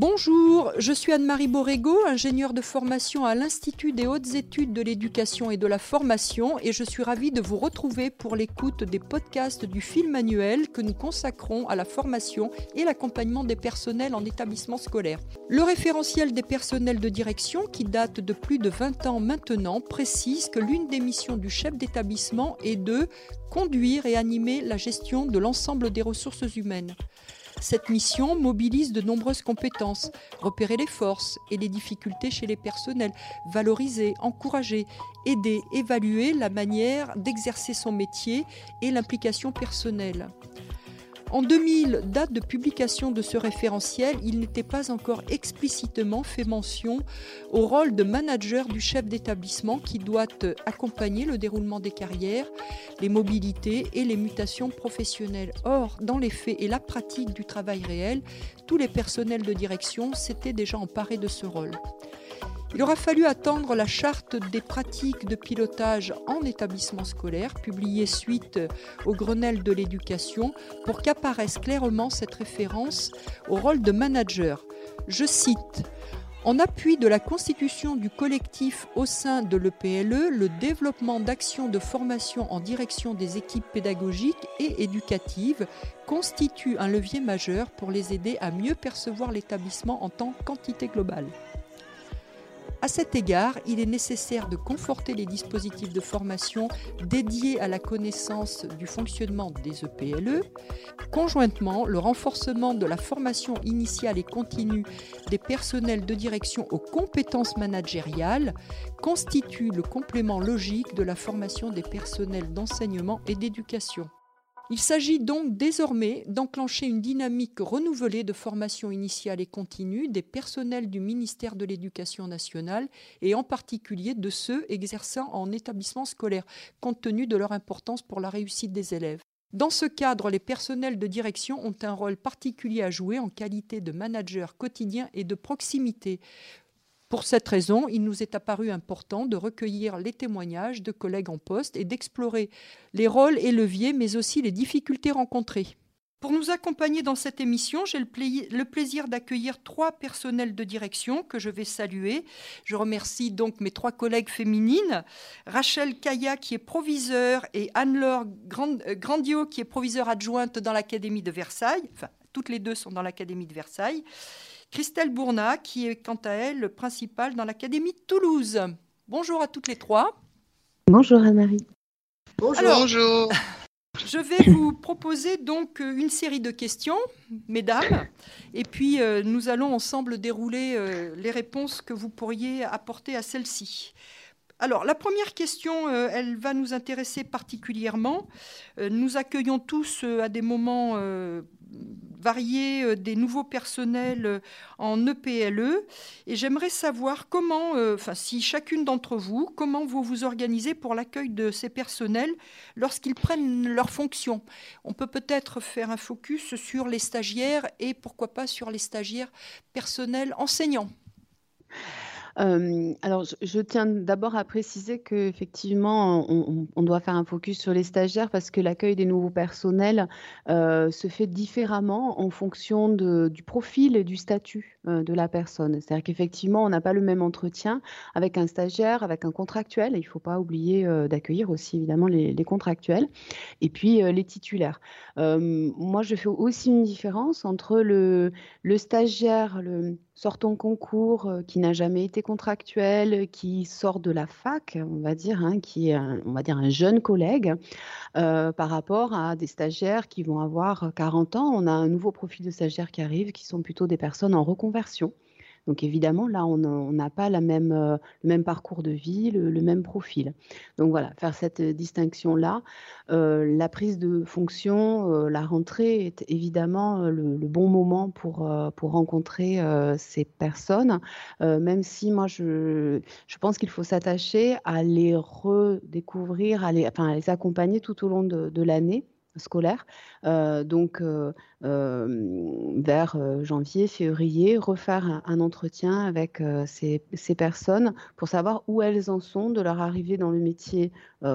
Bonjour, je suis Anne-Marie Borrego, ingénieure de formation à l'Institut des hautes études de l'éducation et de la formation et je suis ravie de vous retrouver pour l'écoute des podcasts du film annuel que nous consacrons à la formation et l'accompagnement des personnels en établissement scolaire. Le référentiel des personnels de direction, qui date de plus de 20 ans maintenant, précise que l'une des missions du chef d'établissement est de conduire et animer la gestion de l'ensemble des ressources humaines. Cette mission mobilise de nombreuses compétences, repérer les forces et les difficultés chez les personnels, valoriser, encourager, aider, évaluer la manière d'exercer son métier et l'implication personnelle. En 2000, date de publication de ce référentiel, il n'était pas encore explicitement fait mention au rôle de manager du chef d'établissement qui doit accompagner le déroulement des carrières, les mobilités et les mutations professionnelles. Or, dans les faits et la pratique du travail réel, tous les personnels de direction s'étaient déjà emparés de ce rôle. Il aura fallu attendre la charte des pratiques de pilotage en établissement scolaire, publiée suite au Grenelle de l'éducation, pour qu'apparaisse clairement cette référence au rôle de manager. Je cite en appui de la constitution du collectif au sein de l'EPLE, le développement d'actions de formation en direction des équipes pédagogiques et éducatives constitue un levier majeur pour les aider à mieux percevoir l'établissement en tant qu'entité globale. À cet égard, il est nécessaire de conforter les dispositifs de formation dédiés à la connaissance du fonctionnement des EPLE. Conjointement, le renforcement de la formation initiale et continue des personnels de direction aux compétences managériales constitue le complément logique de la formation des personnels d'enseignement et d'éducation. Il s'agit donc désormais d'enclencher une dynamique renouvelée de formation initiale et continue des personnels du ministère de l'Éducation nationale et en particulier de ceux exerçant en établissement scolaire, compte tenu de leur importance pour la réussite des élèves. Dans ce cadre, les personnels de direction ont un rôle particulier à jouer en qualité de manager quotidien et de proximité. Pour cette raison, il nous est apparu important de recueillir les témoignages de collègues en poste et d'explorer les rôles et leviers, mais aussi les difficultés rencontrées. Pour nous accompagner dans cette émission, j'ai le, plaisir d'accueillir trois personnels de direction que je vais saluer. Je remercie donc mes trois collègues féminines, Rachel Kaya qui est proviseure et Anne-Laure Grandio qui est proviseure adjointe dans l'Académie de Versailles. Enfin, toutes les deux sont dans l'Académie de Versailles. Christelle Bournat, qui est quant à elle principale dans l'Académie de Toulouse. Bonjour à toutes les trois. Bonjour Anne-Marie. Bonjour. Je vais vous proposer donc une série de questions, mesdames, et puis euh, nous allons ensemble dérouler euh, les réponses que vous pourriez apporter à celles-ci. Alors, la première question, euh, elle va nous intéresser particulièrement. nous accueillons tous à des moments euh, des nouveaux personnels euh, en EPLE. Et j'aimerais savoir comment, euh, enfin si chacune d'entre vous, comment vous vous organisez pour l'accueil de ces personnels lorsqu'ils prennent leurs fonctions. On peut peut-être faire un focus sur les stagiaires et pourquoi pas sur les stagiaires personnels enseignants alors, je, tiens d'abord à préciser qu'effectivement, on, on, doit faire un focus sur les stagiaires parce que l'accueil des nouveaux personnels se fait différemment en fonction du profil et du statut de la personne. C'est-à-dire qu'effectivement, on n'a pas le même entretien avec un stagiaire, avec un contractuel. Il ne faut pas oublier d'accueillir aussi évidemment les, contractuels et puis les titulaires. moi, je fais aussi une différence entre le, stagiaire, le sortant concours, euh, qui n'a jamais été contractuel, qui sort de la fac, on va dire, hein, qui est un, on va dire un jeune collègue, euh, par rapport à des stagiaires qui vont avoir 40 ans. On a un nouveau profil de stagiaires qui arrive, qui sont plutôt des personnes en reconversion. Donc évidemment, là, on n'a pas la même, euh, le même parcours de vie, le, même profil. Donc voilà, faire cette distinction-là. Euh, la prise de fonction, euh, la rentrée est évidemment le, bon moment pour, pour rencontrer ces personnes, même si moi, je, je pense qu'il faut s'attacher à les redécouvrir, à les, enfin, les accompagner tout au long de, de l'année scolaire. donc, vers janvier, février, refaire un, entretien avec ces, ces, personnes pour savoir où elles en sont de leur arrivée dans le métier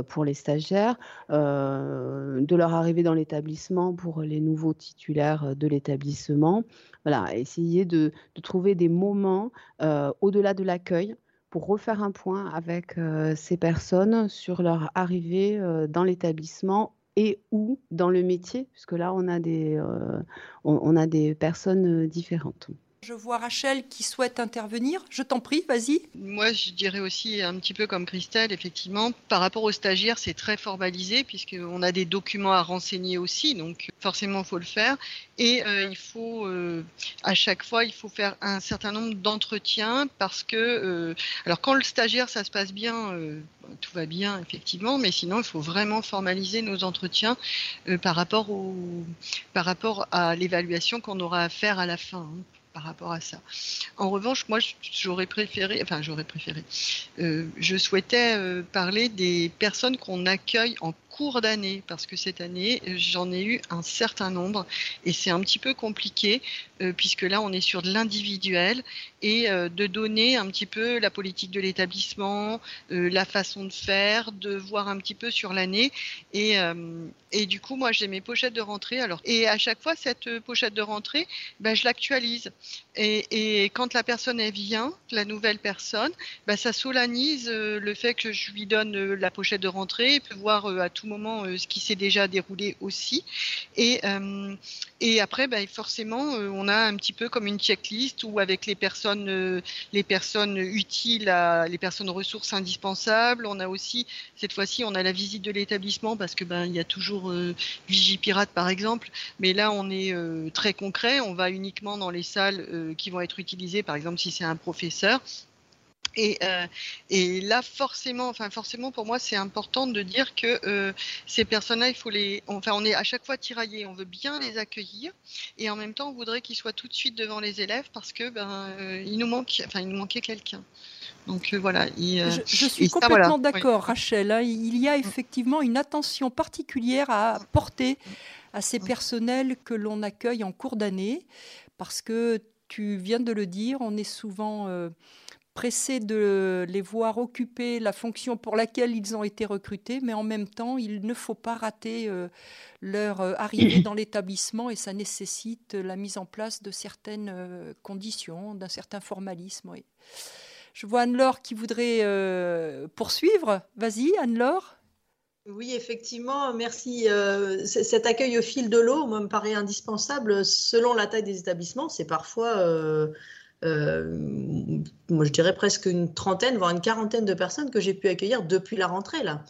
pour les stagiaires, de leur arrivée dans l'établissement pour les nouveaux titulaires de l'établissement. Voilà, essayer de, de, trouver des moments au-delà de l'accueil pour refaire un point avec ces personnes sur leur arrivée dans l'établissement et où dans le métier, puisque là, on a des, on a des personnes différentes. Je vois Rachel qui souhaite intervenir. Je t'en prie, vas-y. Moi, je dirais aussi un petit peu comme Christelle, effectivement, par rapport aux stagiaires, c'est très formalisé puisqu'on a des documents à renseigner aussi, donc forcément, il faut le faire. Et euh, il faut, euh, à chaque fois, il faut faire un certain nombre d'entretiens parce que, euh, alors quand le stagiaire, ça se passe bien, tout va bien, effectivement, mais sinon, il faut vraiment formaliser nos entretiens par, rapport au, par rapport à l'évaluation qu'on aura à faire à la fin. Hein par rapport à ça. En revanche, moi, j'aurais préféré, enfin, j'aurais préféré, euh, je souhaitais euh, parler des personnes qu'on accueille en cours d'année, parce que cette année, j'en ai eu un certain nombre et c'est un petit peu compliqué, euh, puisque là, on est sur de l'individuel et euh, de donner un petit peu la politique de l'établissement, euh, la façon de faire, de voir un petit peu sur l'année. Et, et du coup, moi, j'ai mes pochettes de rentrée. Alors, et à chaque fois, cette pochette de rentrée, ben, je l'actualise. Et, et, quand la personne vient, la nouvelle personne, ben, ça solanise le fait que je lui donne la pochette de rentrée, et peut voir à tout moment euh, ce qui s'est déjà déroulé aussi. Et, euh, après, ben, forcément, euh, on a un petit peu comme une checklist où avec les personnes, les personnes utiles, les personnes ressources indispensables, on a aussi, cette fois-ci, on a la visite de l'établissement parce que ben, il y a toujours Vigipirate par exemple, mais là on est très concret, on va uniquement dans les salles qui vont être utilisées, par exemple si c'est un professeur, et, euh, et, là, forcément, enfin forcément, pour moi, c'est important de dire que euh, ces personnes-là, il faut les, enfin, on est à chaque fois tiraillés. On veut bien les accueillir, et en même temps, on voudrait qu'ils soient tout de suite devant les élèves parce que ben, euh, il nous manque, enfin, il nous manquait quelqu'un. Donc voilà. je, je, suis complètement d'accord, Rachel. Hein. il y a effectivement une attention particulière à porter à ces personnels que l'on accueille en cours d'année, parce que tu viens de le dire, on est souvent pressé de les voir occuper la fonction pour laquelle ils ont été recrutés, mais en même temps, il ne faut pas rater euh, leur euh, arrivée dans l'établissement et ça nécessite la mise en place de certaines euh, conditions, d'un certain formalisme. Je vois Anne-Laure qui voudrait poursuivre. Vas-y, Anne-Laure. Oui, effectivement, merci. cet accueil au fil de l'eau me paraît indispensable selon la taille des établissements. C'est parfois moi je dirais presque une trentaine, voire une quarantaine de personnes que j'ai pu accueillir depuis la rentrée là.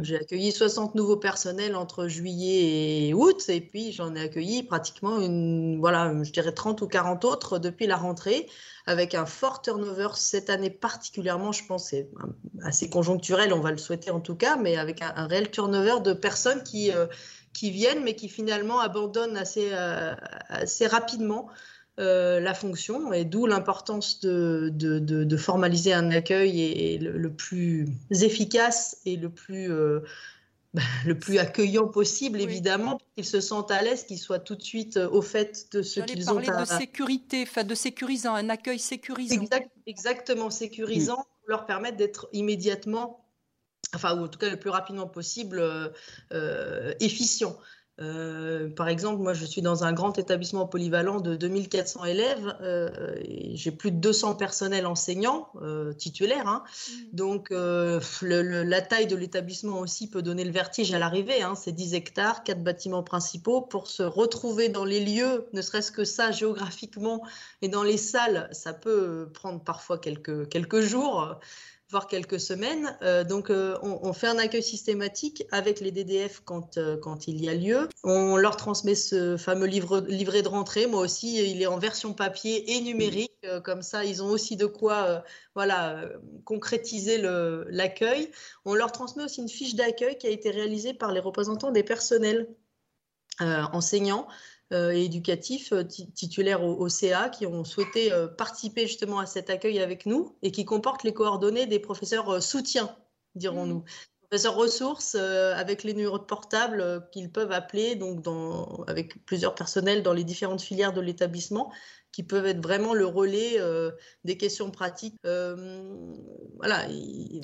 J'ai accueilli 60 nouveaux personnels entre juillet et août, et puis j'en ai accueilli pratiquement une, voilà, je dirais 30 ou 40 autres depuis la rentrée, avec un fort turnover cette année particulièrement, je pense, c'est assez conjoncturel, on va le souhaiter en tout cas, mais avec un, réel turnover de personnes qui, euh, qui viennent, mais qui finalement abandonnent assez, euh, assez rapidement euh, la fonction et d'où l'importance de, de, formaliser un accueil et, le, plus efficace et le plus, euh, le plus accueillant possible, évidemment, qu'ils se sentent à l'aise, qu'ils soient tout de suite euh, au fait de ce qu'ils ont à... de sécurité, enfin de sécurisant, un accueil sécurisant. exactement, sécurisant, pour leur permettre d'être immédiatement, enfin, ou en tout cas le plus rapidement possible, efficient. Euh, par exemple, moi, je suis dans un grand établissement polyvalent de 2400 élèves. Euh, J'ai plus de 200 personnels enseignants euh, titulaires. Hein. Mmh. Donc, la taille de l'établissement aussi peut donner le vertige à l'arrivée. Hein. C'est 10 hectares, 4 bâtiments principaux. Pour se retrouver dans les lieux, ne serait-ce que ça géographiquement, et dans les salles, ça peut prendre parfois quelques, quelques jours voire quelques semaines. Euh, donc, euh, on, fait un accueil systématique avec les DDF quand, euh, quand il y a lieu. On leur transmet ce fameux livre, livret de rentrée. Moi aussi, il est en version papier et numérique. comme ça, ils ont aussi de quoi voilà, concrétiser l'accueil. On leur transmet aussi une fiche d'accueil qui a été réalisée par les représentants des personnels enseignants et éducatifs euh, titulaires au, CA qui ont souhaité euh, participer justement à cet accueil avec nous et qui comportent les coordonnées des professeurs soutiens, dirons-nous. Mmh. professeurs ressources avec les numéros de portable qu'ils peuvent appeler donc dans, avec plusieurs personnels dans les différentes filières de l'établissement qui peuvent être vraiment le relais euh, des questions pratiques. Euh, voilà,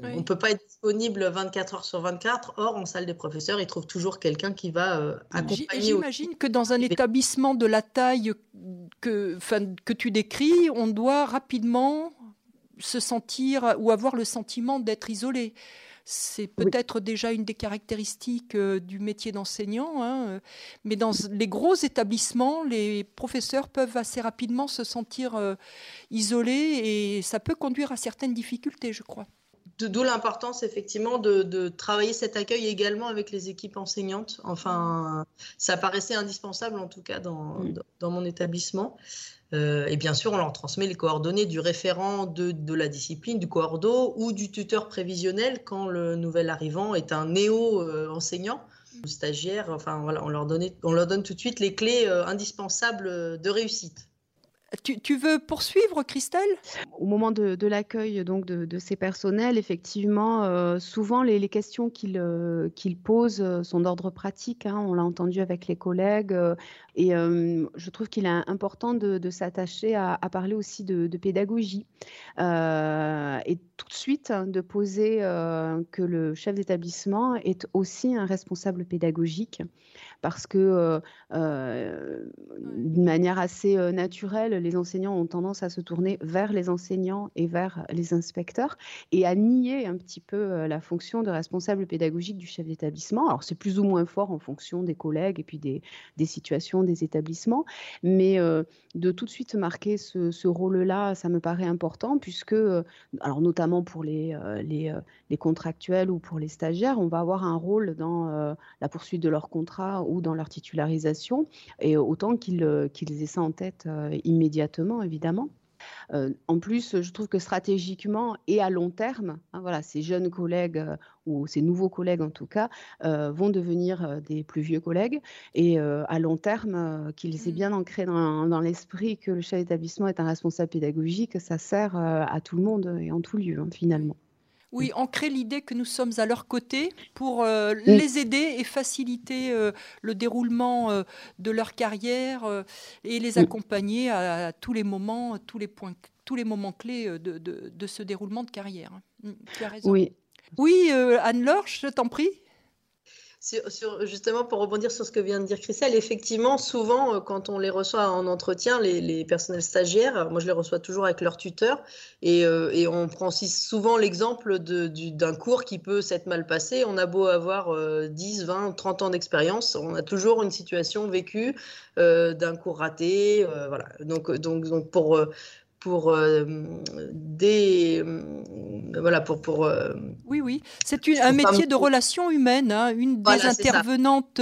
on ne peut pas être disponible 24 heures sur 24. Or, en salle des professeurs, ils trouvent toujours quelqu'un qui va euh, accompagner. J'imagine que dans un établissement de la taille que, que tu décris, on doit rapidement se sentir ou avoir le sentiment d'être isolé. C'est peut-être déjà une des caractéristiques euh, du métier d'enseignant, hein, euh, mais dans les gros établissements, les professeurs peuvent assez rapidement se sentir euh, isolés et ça peut conduire à certaines difficultés, je crois. D'où l'importance effectivement de, travailler cet accueil également avec les équipes enseignantes. Enfin, ça paraissait indispensable en tout cas dans, dans mon établissement. Euh, et bien sûr, on leur transmet les coordonnées du référent de, de, la discipline, du coordo ou du tuteur prévisionnel quand le nouvel arrivant est un néo-enseignant stagiaire. Enfin, voilà, on leur, on leur donne tout de suite les clés euh, indispensables de réussite. Tu, veux poursuivre, Christelle? Au moment de, l'accueil donc de, ces personnels, effectivement, euh, souvent les, questions qu'ils euh, posent euh, sont d'ordre pratique. Hein, on l'a entendu avec les collègues, et je trouve qu'il est important de, s'attacher à, parler aussi de, pédagogie. Et tout de suite hein, de poser que le chef d'établissement est aussi un responsable pédagogique. Parce que euh, euh, d'une manière assez euh, naturelle, les enseignants ont tendance à se tourner vers les enseignants et vers les inspecteurs et à nier un petit peu la fonction de responsable pédagogique du chef d'établissement. Alors c'est plus ou moins fort en fonction des collègues et puis des, des situations des établissements, mais de tout de suite marquer ce, ce rôle-là, ça me paraît important puisque, alors notamment pour les, les, les, contractuels ou pour les stagiaires, on va avoir un rôle dans la poursuite de leur contrat ou dans leur titularisation, et autant qu'ils euh, qu'ils aient ça en tête euh, immédiatement, évidemment. Euh, en plus, je trouve que stratégiquement et à long terme, hein, voilà, ces jeunes collègues ou ces nouveaux collègues en tout cas vont devenir des plus vieux collègues et à long terme, qu'ils aient mmh. bien ancré dans, dans l'esprit que le chef d'établissement est un responsable pédagogique, ça sert à tout le monde et en tout lieu hein, finalement. Oui, ancrer l'idée que nous sommes à leur côté pour euh, les aider et faciliter euh, le déroulement euh, de leur carrière et les accompagner à, tous les moments, tous les points, tous les moments clés de, ce déroulement de carrière. Mmh, tu as raison. Oui. Oui, Anne-Laure, je t'en prie justement, pour rebondir sur ce que vient de dire Christelle, effectivement, souvent, euh, quand on les reçoit en entretien, les, personnels stagiaires, moi je les reçois toujours avec leur tuteur, et, euh, on prend aussi souvent l'exemple d'un cours qui peut s'être mal passé. On a beau avoir 10, 20, 30 ans d'expérience, on a toujours une situation vécue euh, d'un cours raté. voilà. Donc, donc, donc pour pour euh, des euh, voilà pour pour euh, oui oui c'est un métier de relation humaine hein. une des intervenantes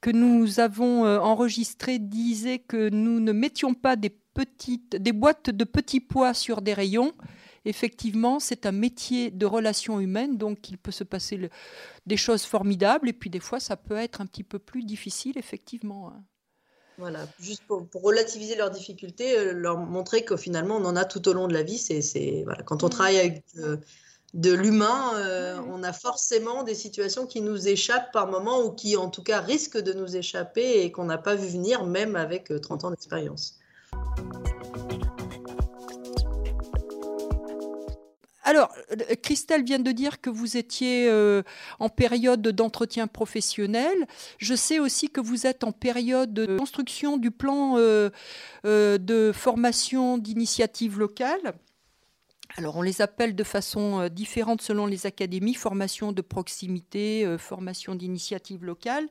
que nous avons enregistrées disait que nous ne mettions pas des petites des boîtes de petits pois sur des rayons effectivement, c'est un métier de relation humaine, donc il peut se passer des choses formidables, et puis des fois, ça peut être un petit peu plus difficile, effectivement. Hein. Voilà, juste pour, relativiser leurs difficultés, euh, leur montrer que finalement on en a tout au long de la vie. C'est voilà, quand on mmh. travaille avec euh, de l'humain, euh, on a forcément des situations qui nous échappent par moment ou qui en tout cas risquent de nous échapper et qu'on n'a pas vu venir même avec 30 ans d'expérience. Alors, euh, Christelle vient de dire que vous étiez euh, en période d'entretien professionnel. Je sais aussi que vous êtes en période de construction du plan euh, de formation d'initiative locale. Alors on les appelle de façon différente selon les académies, formation de proximité, formation d'initiative locale.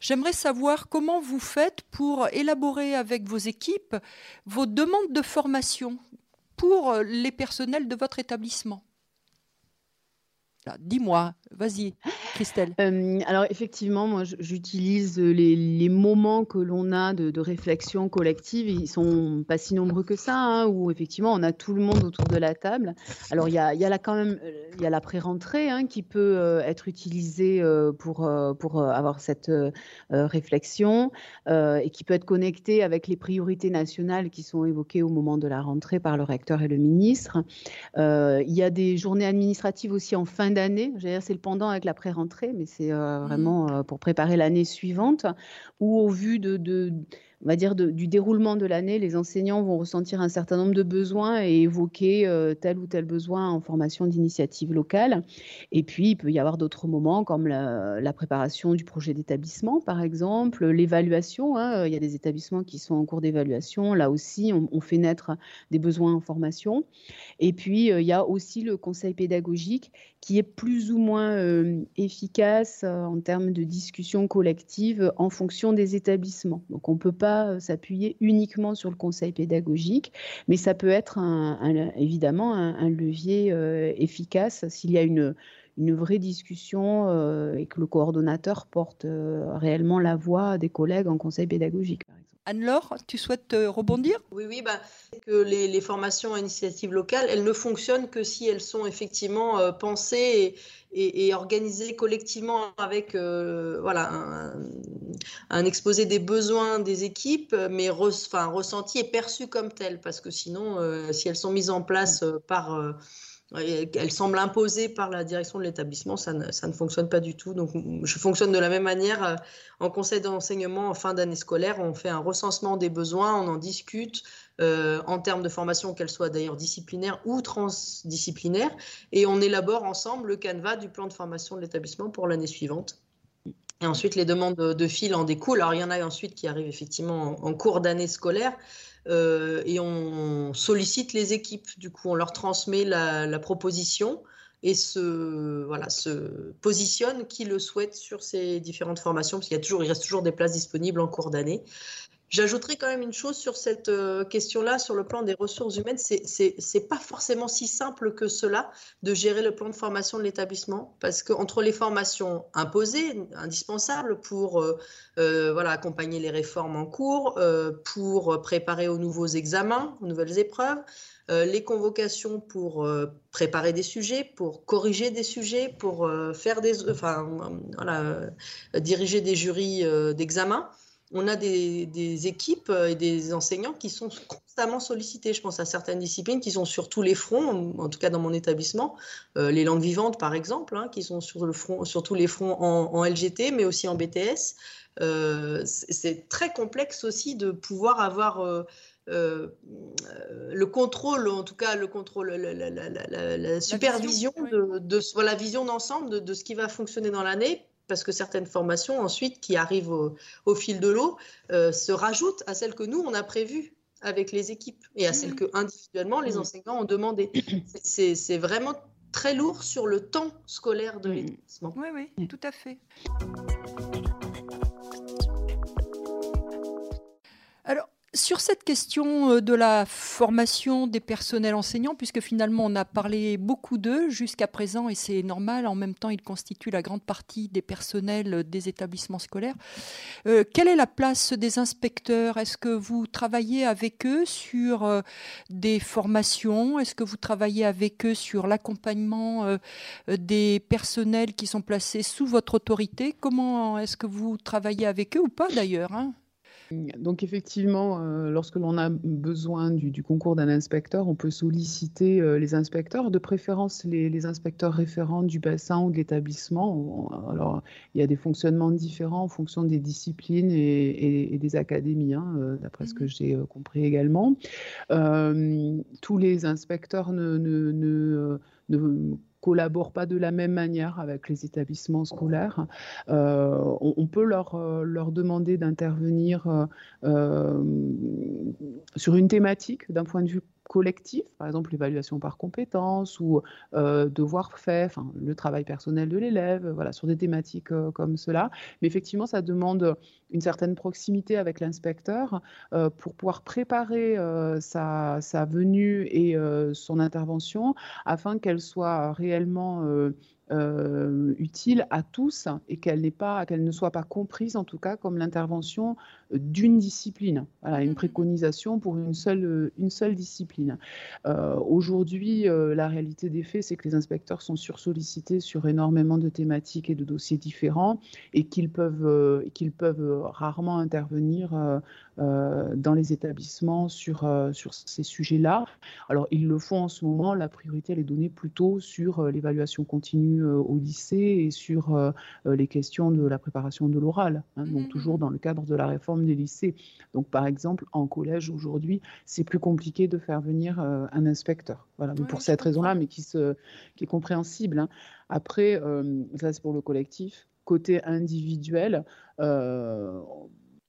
J'aimerais savoir comment vous faites pour élaborer avec vos équipes vos demandes de formation pour les personnels de votre établissement Dis-moi, vas-y, Christelle. Euh, alors effectivement, moi j'utilise les, moments que l'on a de, réflexion collective. Ils sont pas si nombreux que ça, hein, où effectivement on a tout le monde autour de la table. Alors il y a, y quand même euh, il y a la pré-rentrée hein, qui peut euh, être utilisée pour, pour avoir cette réflexion et qui peut être connectée avec les priorités nationales qui sont évoquées au moment de la rentrée par le recteur et le ministre. il y a des journées administratives aussi en fin d'année. C'est le pendant avec la pré-rentrée, mais c'est mmh. vraiment pour préparer l'année suivante, où au vu de on va dire, du déroulement de l'année, les enseignants vont ressentir un certain nombre de besoins et évoquer euh, tel ou tel besoin en formation d'initiative locale. Et puis, il peut y avoir d'autres moments comme la, préparation du projet d'établissement, par exemple, l'évaluation. Hein. Il y a des établissements qui sont en cours d'évaluation. Là aussi, on, fait naître des besoins en formation. Et puis, euh, il y a aussi le conseil pédagogique qui est plus ou moins euh, efficace en termes de discussion collective en fonction des établissements. Donc, on ne peut pas euh, s'appuyer uniquement sur le conseil pédagogique, mais ça peut être évidemment un, levier euh, efficace s'il y a une, vraie discussion euh, et que le coordonnateur porte réellement la voix des collègues en conseil pédagogique. Anne-Laure, tu souhaites rebondir? Oui, oui, bah, que les, formations à initiative locale, elles ne fonctionnent que si elles sont effectivement pensées et, organisées collectivement avec voilà, un, exposé des besoins des équipes, mais enfin, ressenti et perçu comme tel, parce que sinon, euh, si elles sont mises en place euh, par... Euh, elles semblent imposées par la direction de l'établissement, ça ne, ça ne, fonctionne pas du tout. Donc, je fonctionne de la même manière en conseil d'enseignement en fin d'année scolaire. On fait un recensement des besoins, on en discute en termes de formation, qu'elle soit d'ailleurs disciplinaire ou transdisciplinaire, et on élabore ensemble le canevas du plan de formation de l'établissement pour l'année suivante. Et ensuite, les demandes de fil en découlent. Alors, il y en a ensuite qui arrivent effectivement en, cours d'année scolaire. Euh, et on sollicite les équipes. Du coup, on leur transmet la, proposition et se, voilà, se positionne qui le souhaite sur ces différentes formations, parce qu'il y a toujours, il reste toujours des places disponibles en cours d'année. J'ajouterai quand même une chose sur cette euh, question-là, sur le plan des ressources humaines. C'est pas forcément si simple que cela de gérer le plan de formation de l'établissement, parce qu'entre les formations imposées, indispensables pour euh, euh, voilà, accompagner les réformes en cours, pour préparer aux nouveaux examens, aux nouvelles épreuves, les convocations pour préparer des sujets, pour corriger des sujets, pour faire des, enfin, voilà, diriger des jurys d'examen on a des, équipes euh, et des enseignants qui sont constamment sollicités. Je pense à certaines disciplines qui sont sur tous les fronts, en tout cas dans mon établissement, euh, les langues vivantes par exemple, hein, qui sont sur, le front, sur tous les fronts en, LGT, mais aussi en BTS. Euh, c'est très complexe aussi de pouvoir avoir le contrôle, en tout cas le contrôle, la, supervision de, la vision d'ensemble de, ce qui va fonctionner dans l'année parce que certaines formations ensuite qui arrivent au, fil de l'eau euh, se rajoutent à celles que nous, on a prévues avec les équipes et à celles mmh. que individuellement les mmh. enseignants ont demandé. C'est vraiment très lourd sur le temps scolaire de mmh. l'établissement. Oui, oui, tout à fait. Alors, sur cette question euh, de la formation des personnels enseignants, puisque finalement on a parlé beaucoup d'eux jusqu'à présent et c'est normal, en même temps ils constituent la grande partie des personnels des établissements scolaires, euh, quelle est la place des inspecteurs? Est-ce que vous travaillez avec eux sur euh, des formations? Est-ce que vous travaillez avec eux sur l'accompagnement des personnels qui sont placés sous votre autorité? Comment est-ce que vous travaillez avec eux ou pas d'ailleurs hein? Donc effectivement, euh, lorsque l'on a besoin du, concours d'un inspecteur, on peut solliciter euh, les inspecteurs, de préférence les, inspecteurs référents du bassin ou de l'établissement. Alors, il y a des fonctionnements différents en fonction des disciplines et, des académies, hein, euh, d'après ce que mmh j'ai compris également. tous les inspecteurs ne, ne, ne, ne collaborent pas de la même manière avec les établissements scolaires. Euh, on, peut leur, euh, leur demander d'intervenir euh, sur une thématique d'un point de vue collectif, par exemple l'évaluation par compétences ou euh, devoir faire, enfin, le travail personnel de l'élève, voilà, sur des thématiques euh, comme cela. Mais effectivement, ça demande une certaine proximité avec l'inspecteur euh, pour pouvoir préparer sa, sa, venue et son intervention afin qu'elle soit réellement euh, utile à tous et qu'elle n'est pas, qu'elle ne soit pas comprise en tout cas comme l'intervention d'une discipline. Voilà, une mmh. préconisation pour une seule, une seule discipline. Euh, aujourd'hui, euh, la réalité des faits, c'est que les inspecteurs sont sursollicités sur énormément de thématiques et de dossiers différents et qu'ils peuvent, qu'ils peuvent rarement intervenir dans les établissements sur, sur ces sujets-là. Alors, ils le font en ce moment. La priorité, elle est donnée plutôt sur l'évaluation continue contenu au lycée et sur les questions de la préparation de l'oral, hein, donc mmh, toujours mmh. dans le cadre de la réforme des lycées. Donc par exemple, en collège aujourd'hui, c'est plus compliqué de faire venir un inspecteur. Voilà, pour cette raison-là, mais qui, se, qui est compréhensible. Hein. Après, ça c'est pour le collectif. Côté individuel,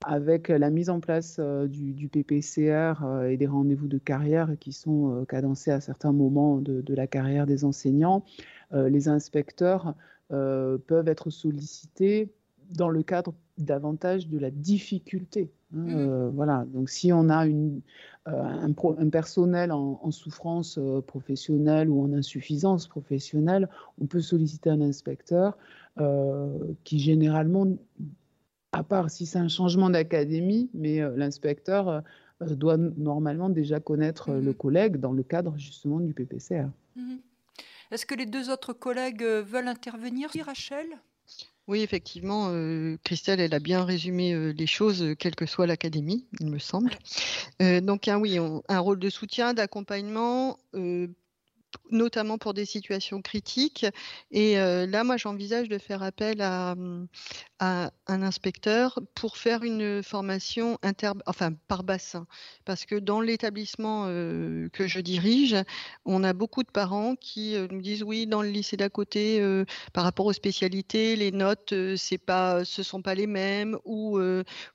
avec la mise en place du, PPCR et des rendez-vous de carrière qui sont cadencés à certains moments de, la carrière des enseignants, les inspecteurs peuvent être sollicités dans le cadre davantage de la difficulté. Hein, mmh. voilà, donc si on a une, un, personnel en, souffrance professionnelle ou en insuffisance professionnelle, on peut solliciter un inspecteur qui généralement à part si c'est un changement d'académie, mais euh, l'inspecteur euh, euh, doit normalement déjà connaître le mmh collègue dans le cadre justement du PPCR. Mmh Est-ce que les deux autres collègues veulent intervenir, Rachel? Oui, effectivement, Christelle, elle a bien résumé les choses, quelle que soit l'académie, il me semble. donc, un, oui, un rôle de soutien, d'accompagnement, notamment pour des situations critiques. Et là, moi, j'envisage de faire appel à, un inspecteur pour faire une formation inter, enfin, par bassin. Parce que dans l'établissement que je dirige, on a beaucoup de parents qui nous disent oui, dans le lycée d'à côté, par rapport aux spécialités, les notes, c'est pas, ce sont pas les mêmes. Ou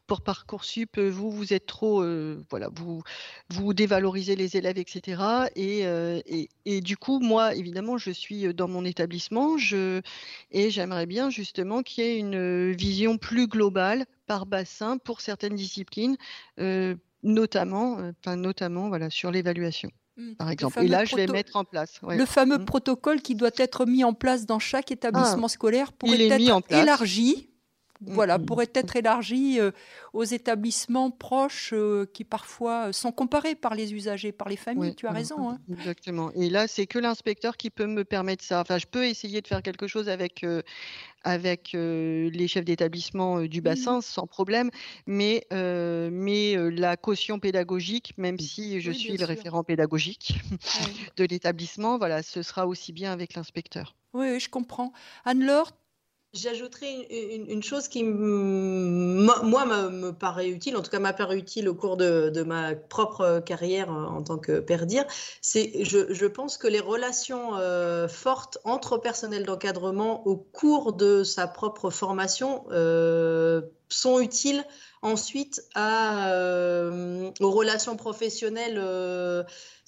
pour Parcoursup, vous, vous êtes trop, voilà, vous, vous dévalorisez les élèves, etc. Et, et, et du coup, moi, évidemment, je suis dans mon établissement je, et j'aimerais bien justement qu'il y ait une vision plus globale par bassin pour certaines disciplines, euh, notamment, enfin, notamment voilà, sur l'évaluation. Mmh. Par exemple. Et là, je vais mettre en place. Le fameux mmh. protocole qui doit être mis en place dans chaque établissement ah, scolaire pour être élargi voilà, mmh. pourrait être élargi euh, aux établissements proches euh, qui parfois sont comparés par les usagers, par les familles. tu as raison. Hein. Exactement. Et là, c'est que l'inspecteur qui peut me permettre ça. Enfin, je peux essayer de faire quelque chose avec euh, avec les chefs d'établissement du mmh bassin sans problème, mais mais la caution pédagogique, même si je suis le référent pédagogique de l'établissement, voilà, ce sera aussi bien avec l'inspecteur. Oui, oui, je comprends. Anne-Laure, J'ajouterai une, chose qui, moi, me, paraît utile, en tout cas m'a paru utile au cours de, ma propre carrière euh, en tant que père dire, c'est je, je, pense que les relations euh, fortes entre personnel d'encadrement au cours de sa propre formation euh, sont utiles ensuite à, aux relations professionnelles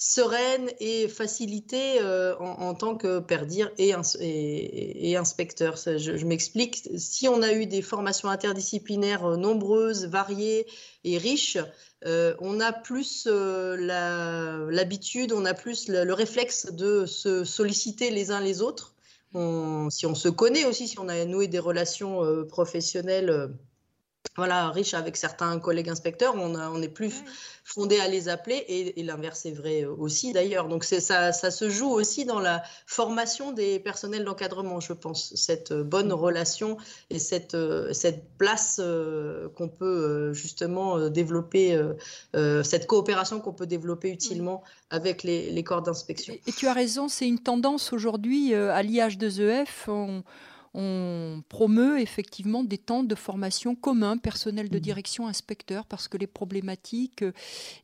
sereine et facilitée euh, en, tant que perdir et, et, inspecteur. je, m'explique, si on a eu des formations interdisciplinaires euh, nombreuses, variées et riches, euh, on a plus l'habitude, on a plus le, réflexe de se solliciter les uns les autres. si on se connaît aussi, si on a noué des relations professionnelles voilà, riche avec certains collègues inspecteurs, on, on est plus fondé à les appeler et, l'inverse est vrai aussi d'ailleurs. Donc ça, ça se joue aussi dans la formation des personnels d'encadrement, je pense, cette bonne mmh. relation et cette, cette place euh, qu'on peut euh, justement développer, euh, cette coopération qu'on peut développer utilement avec les, les corps d'inspection. Et, tu as raison, c'est une tendance aujourd'hui à l'IH2EF. On on promeut effectivement des temps de formation communs, personnel de mmh. direction, inspecteur, parce que les problématiques euh,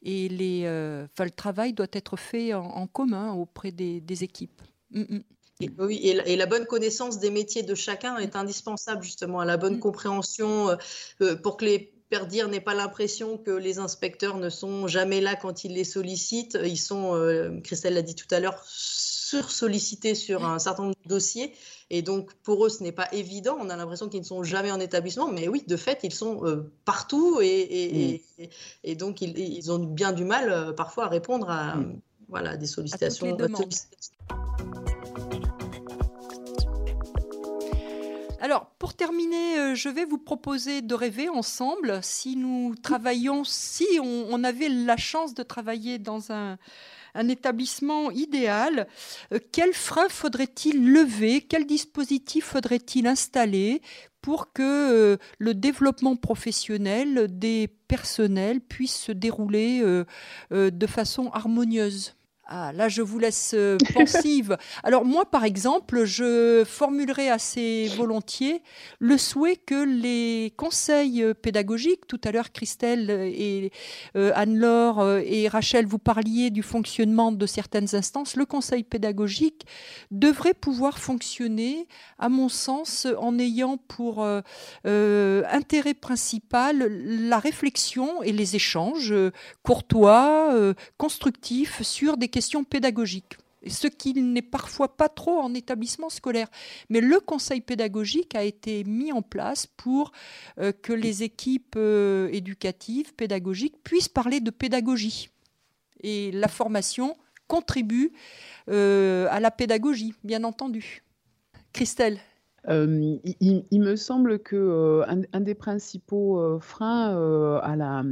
et les, euh, le travail doit être fait en, commun auprès des, équipes. Mmh, mmh. Et, oui, et la, bonne connaissance des métiers de chacun est indispensable justement à la bonne compréhension euh, pour que les Perdir n'aient pas l'impression que les inspecteurs ne sont jamais là quand ils les sollicitent. Ils sont, Christelle l'a dit tout à l'heure, sur-sollicités sur un certain nombre de dossiers. Et donc, pour eux, ce n'est pas évident. On a l'impression qu'ils ne sont jamais en établissement. Mais oui, de fait, ils sont euh, partout. Et, et, mm. donc, ils, ont bien du mal euh, parfois à répondre à, mm. voilà, des sollicitations. Alors, pour terminer, euh, je vais vous proposer de rêver ensemble. Si nous travaillons, si on avait la chance de travailler dans un, un établissement idéal, euh, quel frein faudrait-il lever? Quel dispositif faudrait-il installer pour que euh, le développement professionnel des personnels puisse se dérouler euh, de façon harmonieuse? Ah, là, je vous laisse euh, pensive. Alors moi, par exemple, je formulerai assez volontiers le souhait que les conseils euh, pédagogiques, tout à l'heure Christelle et euh, Anne-Laure et Rachel, vous parliez du fonctionnement de certaines instances, le conseil pédagogique devrait pouvoir fonctionner, à mon sens, en ayant pour intérêt principal la réflexion et les échanges courtois, constructifs sur des questions pédagogiques ce qui n'est parfois pas trop en établissement scolaire. Mais le conseil pédagogique a été mis en place pour euh, que les équipes euh, éducatives, pédagogiques, puissent parler de pédagogie. Et la formation contribue euh, à la pédagogie, bien entendu. Christelle il, me semble que un, des principaux freins à la,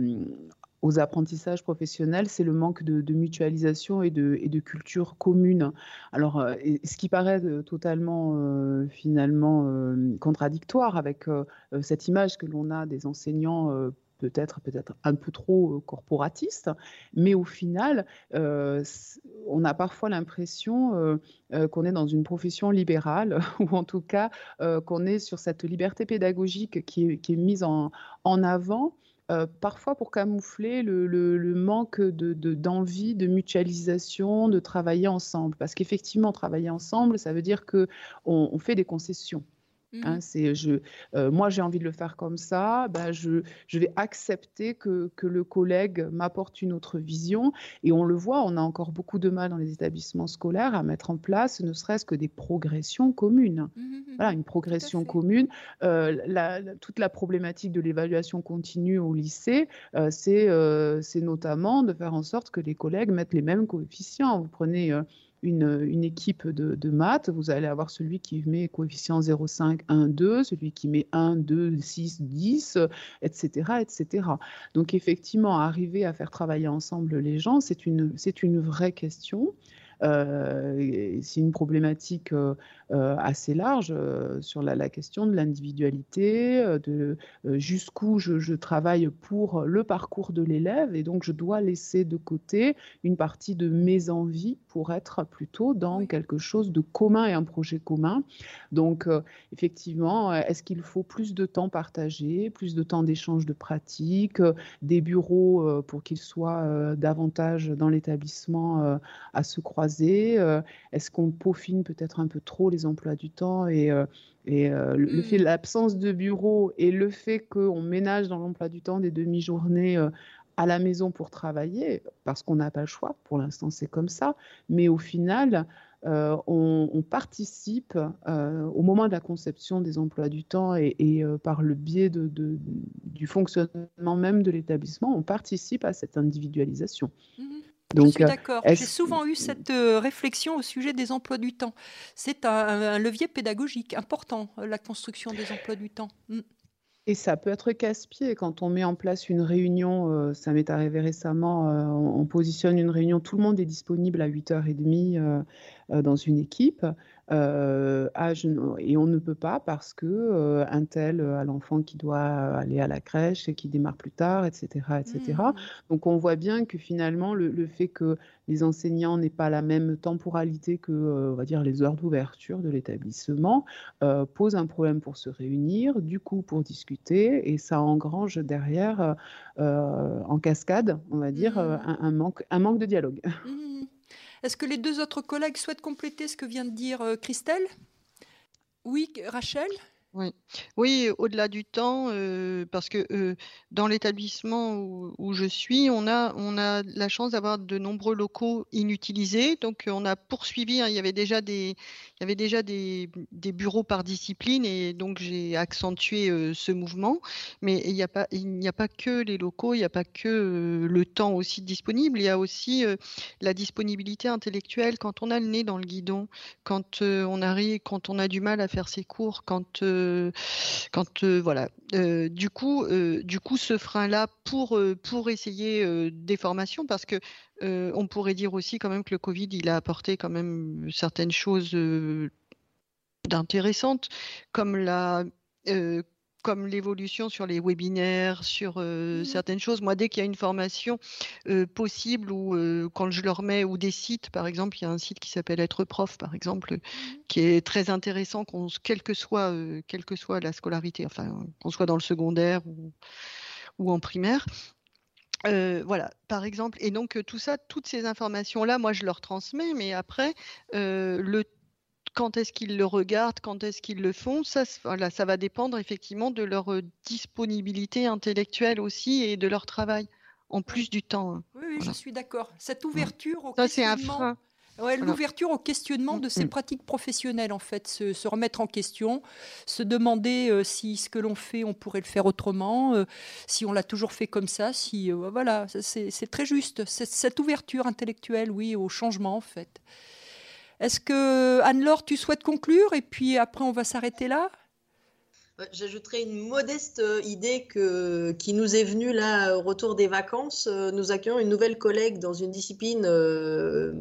aux apprentissages professionnels, c'est le manque de, mutualisation et de, culture commune. Alors, euh, ce qui paraît euh, totalement euh, finalement contradictoire avec cette image que l'on a des enseignants peut-être peut-être un peu trop corporatistes, mais au final, on a parfois l'impression qu'on est dans une profession libérale, ou en tout cas qu'on est sur cette liberté pédagogique qui est, mise en avant euh, parfois pour camoufler le, manque d'envie, de, mutualisation, de travailler ensemble. Parce qu'effectivement, travailler ensemble, ça veut dire qu'on on fait des concessions. Hein, mmh c'est je, euh, moi, j'ai envie de le faire comme ça. Ben, je, je vais accepter que, que le collègue m'apporte une autre vision. Et on le voit, on a encore beaucoup de mal dans les établissements scolaires à mettre en place, ne serait-ce que des progressions communes. Mmh voilà, une progression commune. Euh, la, toute la problématique de l'évaluation continue au lycée, euh, c'est notamment de faire en sorte que les collègues mettent les mêmes coefficients. Vous prenez une, équipe de, maths, vous allez avoir celui qui met coefficient 0,5, 1, 2, celui qui met 1, 2, 6, 10, etc., etc. Donc effectivement, arriver à faire travailler ensemble les gens, c'est une vraie question. Euh, c'est une problématique euh, euh, assez large sur la, question de l'individualité, de jusqu'où je, travaille pour le parcours de l'élève, et donc je dois laisser de côté une partie de mes envies pour être plutôt dans quelque chose de commun et un projet commun. Donc effectivement, est-ce qu'il faut plus de temps partagé, plus de temps d'échange de pratiques, des bureaux pour qu'ils soient davantage dans l'établissement à se croiser euh, est-ce qu'on peaufine peut-être un peu trop les emplois du temps et, euh, et euh, le, fait de mmh. l'absence de bureau et le fait qu'on ménage dans l'emploi du temps des demi-journées à la maison pour travailler, parce qu'on n'a pas le choix, pour l'instant c'est comme ça, mais au final, on, participe au moment de la conception des emplois du temps et, par le biais de, du fonctionnement même de l'établissement, on participe à cette individualisation. Mmh je suis euh, d'accord. J'ai souvent eu cette euh, réflexion au sujet des emplois du temps. C'est un, levier pédagogique important, euh, la construction des emplois du temps. Mm. Et ça peut être casse-pied quand on met en place une réunion. ça m'est arrivé récemment. on, positionne une réunion, tout le monde est disponible à 8h30 dans une équipe. Euh, et on ne peut pas parce que euh, un tel a l'enfant qui doit aller à la crèche et qui démarre plus tard, etc., etc. Mmh. Donc on voit bien que finalement le, fait que les enseignants n'aient pas la même temporalité que, euh, on va dire, les heures d'ouverture de l'établissement pose un problème pour se réunir, du coup pour discuter, et ça engrange derrière en cascade, on va dire, mmh. un, manque, un manque de dialogue. Mmh. Est-ce que les deux autres collègues souhaitent compléter ce que vient de dire euh, Christelle? Oui, Rachel? Oui, oui au-delà du temps, parce que dans l'établissement où, je suis, on a, on a la chance d'avoir de nombreux locaux inutilisés. Donc, on a poursuivi. Hein, il y avait déjà des, il y avait déjà des, bureaux par discipline, et donc j'ai accentué ce mouvement. Mais il n'y a pas, il n'y a pas que les locaux, il n'y a pas que le temps aussi disponible. Il y a aussi la disponibilité intellectuelle quand on a le nez dans le guidon, quand on arrive, quand on a du mal à faire ses cours, quand quand euh, voilà. Euh, du coup, euh, du coup, ce frein-là pour pour essayer des formations, parce que on pourrait dire aussi quand même que le Covid, il a apporté quand même certaines choses d'intéressantes, comme la comme l'évolution sur les webinaires, sur euh, Mmh. certaines choses. Moi, dès qu'il y a une formation euh, possible ou euh, quand je leur mets ou des sites, par exemple, il y a un site qui s'appelle Être prof, par exemple, Mmh. qui est très intéressant, qu'on, quelle que soit, quelle que soit la scolarité, enfin, qu'on soit dans le secondaire ou, ou en primaire. Euh, voilà, par exemple. Et donc, tout ça, toutes ces informations-là, moi, je leur transmets, mais après, euh, le quand est-ce qu'ils le regardent, quand est-ce qu'ils le font, ça, voilà, ça va dépendre effectivement de leur euh, disponibilité intellectuelle aussi et de leur travail, en plus du temps. hein. Oui, oui, Voilà. je suis d'accord. Cette ouverture au Ça, c'est un questionnement. frein. Ouais, Voilà. L'ouverture au questionnement de ses Mm. pratiques professionnelles, en fait, se, se remettre en question, se demander euh, si ce que l'on fait, on pourrait le faire autrement, euh, si on l'a toujours fait comme ça, si euh, voilà, c'est très juste. Cette ouverture intellectuelle, oui, au changement, en fait. Est-ce que Anne-Laure, tu souhaites conclure et puis après on va s'arrêter là? J'ajouterais une modeste euh, idée qui nous est venue là au retour des vacances. Euh, Nous accueillons une nouvelle collègue dans une discipline euh,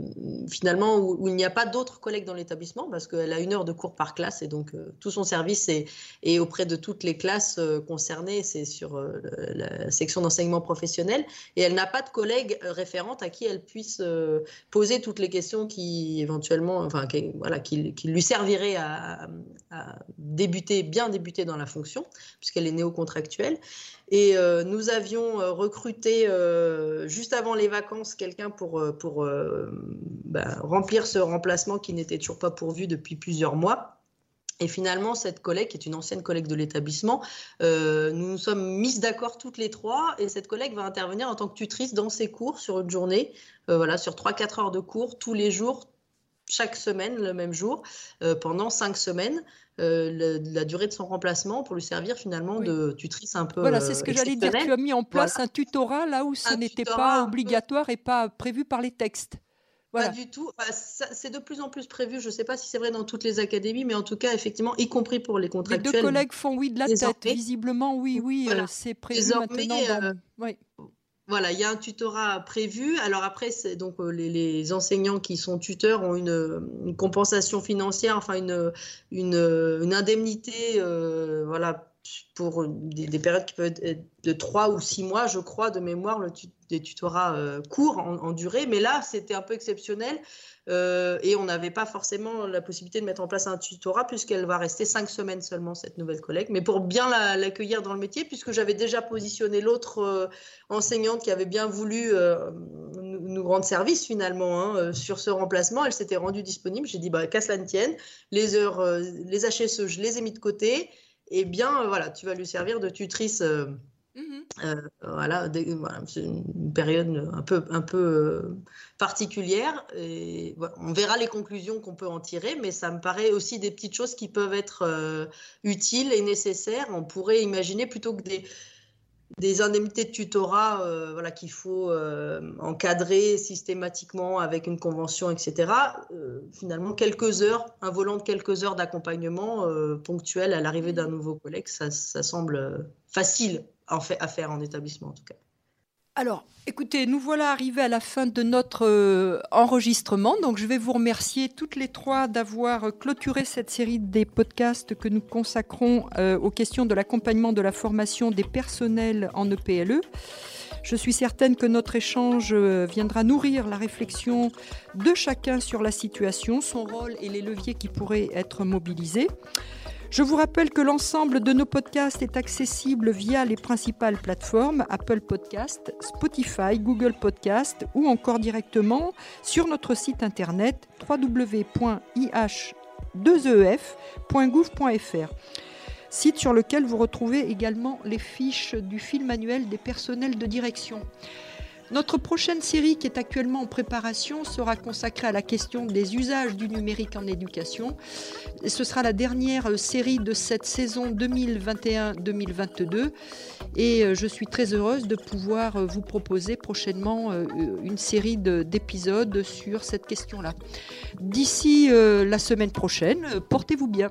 finalement où, il n'y a pas d'autres collègues dans l'établissement parce qu'elle a une heure de cours par classe et donc tout son service est, auprès de toutes les classes concernées. C'est sur la section d'enseignement professionnel et elle n'a pas de collègue référente à qui elle puisse poser toutes les questions qui éventuellement, enfin, qui, voilà, qui lui serviraient à, à débuter, bien débuter dans la fonction, puisqu'elle est néo-contractuelle. Et euh, nous avions euh, recruté euh, juste avant les vacances quelqu'un pour, pour bah, remplir ce remplacement qui n'était toujours pas pourvu depuis plusieurs mois. Et finalement, cette collègue, qui est une ancienne collègue de l'établissement, nous nous sommes mises d'accord toutes les trois. Et cette collègue va intervenir en tant que tutrice dans ses cours sur une journée, voilà, sur 3-4 heures de cours, tous les jours, chaque semaine, le même jour, euh, pendant 5 semaines. euh, le- la durée de son remplacement pour lui servir finalement Oui. de tutrice un peu Voilà, c'est ce que euh, j'allais dire. Tu as mis en place un tutorat là où ce n'était pas peu- obligatoire et pas prévu par les textes. Voilà. Pas du tout. Ça- c'est de plus en plus prévu. Je ne sais pas si c'est vrai dans toutes les académies, mais en tout cas, effectivement, y compris pour les Les contractuels. deux collègues font oui de la tête. Visiblement, oui, oui, Voilà. euh, c'est prévu Désormais, maintenant. Dans... euh, Oui. Voilà, il y a un tutorat prévu. Alors après, c'est donc euh, les, enseignants qui sont tuteurs ont une, compensation financière, enfin une, une, une indemnité, euh, voilà, pour des, des périodes qui peuvent être de 3 ou 6 mois, je crois, de mémoire, des tutorats euh, courts en, durée. Mais là, c'était un peu exceptionnel euh, et on n'avait pas forcément la possibilité de mettre en place un tutorat puisqu'elle va rester 5 semaines seulement, cette nouvelle collègue. Mais pour bien la- l'accueillir dans le métier, puisque j'avais déjà positionné l'autre euh, enseignante qui avait bien voulu nous, rendre service finalement hein, sur ce remplacement, elle s'était rendue disponible. J'ai dit, bah, qu'à cela ne tienne, les heures, les HSE, je les ai mis de côté. Et bien, euh, voilà, tu vas lui servir de tutrice. euh, Mhm. euh, voilà, c'est une période un peu, un peu euh, particulière. Et voilà, on verra les conclusions qu'on peut en tirer, mais ça me paraît aussi des petites choses qui peuvent être euh, utiles et nécessaires. On pourrait imaginer plutôt que des, des indemnités de tutorat euh, voilà, qu'il faut euh, encadrer systématiquement avec une convention, etc. euh, finalement, quelques heures, un volant de quelques heures d'accompagnement ponctuel à l'arrivée d'un nouveau collègue, ça, semble facile à faire en établissement en tout cas. Alors, écoutez, nous voilà arrivés à la fin de notre euh, enregistrement. Donc, je vais vous remercier toutes les trois d'avoir euh, clôturé cette série des podcasts que nous consacrons euh, aux questions de l'accompagnement de la formation des personnels en E EPLE. Je suis certaine que notre échange viendra nourrir la réflexion de chacun sur la situation, son rôle et les leviers qui pourraient être mobilisés. Je vous rappelle que l'ensemble de nos podcasts est accessible via les principales plateformes Apple Podcast, Spotify, Google Podcast ou encore directement sur notre site internet www.ih2ef.gouv.fr. Site sur lequel vous retrouvez également les fiches du fil manuel des personnels de direction. Notre prochaine série, qui est actuellement en préparation, sera consacrée à la question des usages du numérique en éducation. Ce sera la dernière euh, série de cette saison 2021-2022. Et euh, je suis très heureuse de pouvoir euh, vous proposer prochainement une série de- d'épisodes sur cette question-là. D'ici la semaine prochaine, portez-vous bien.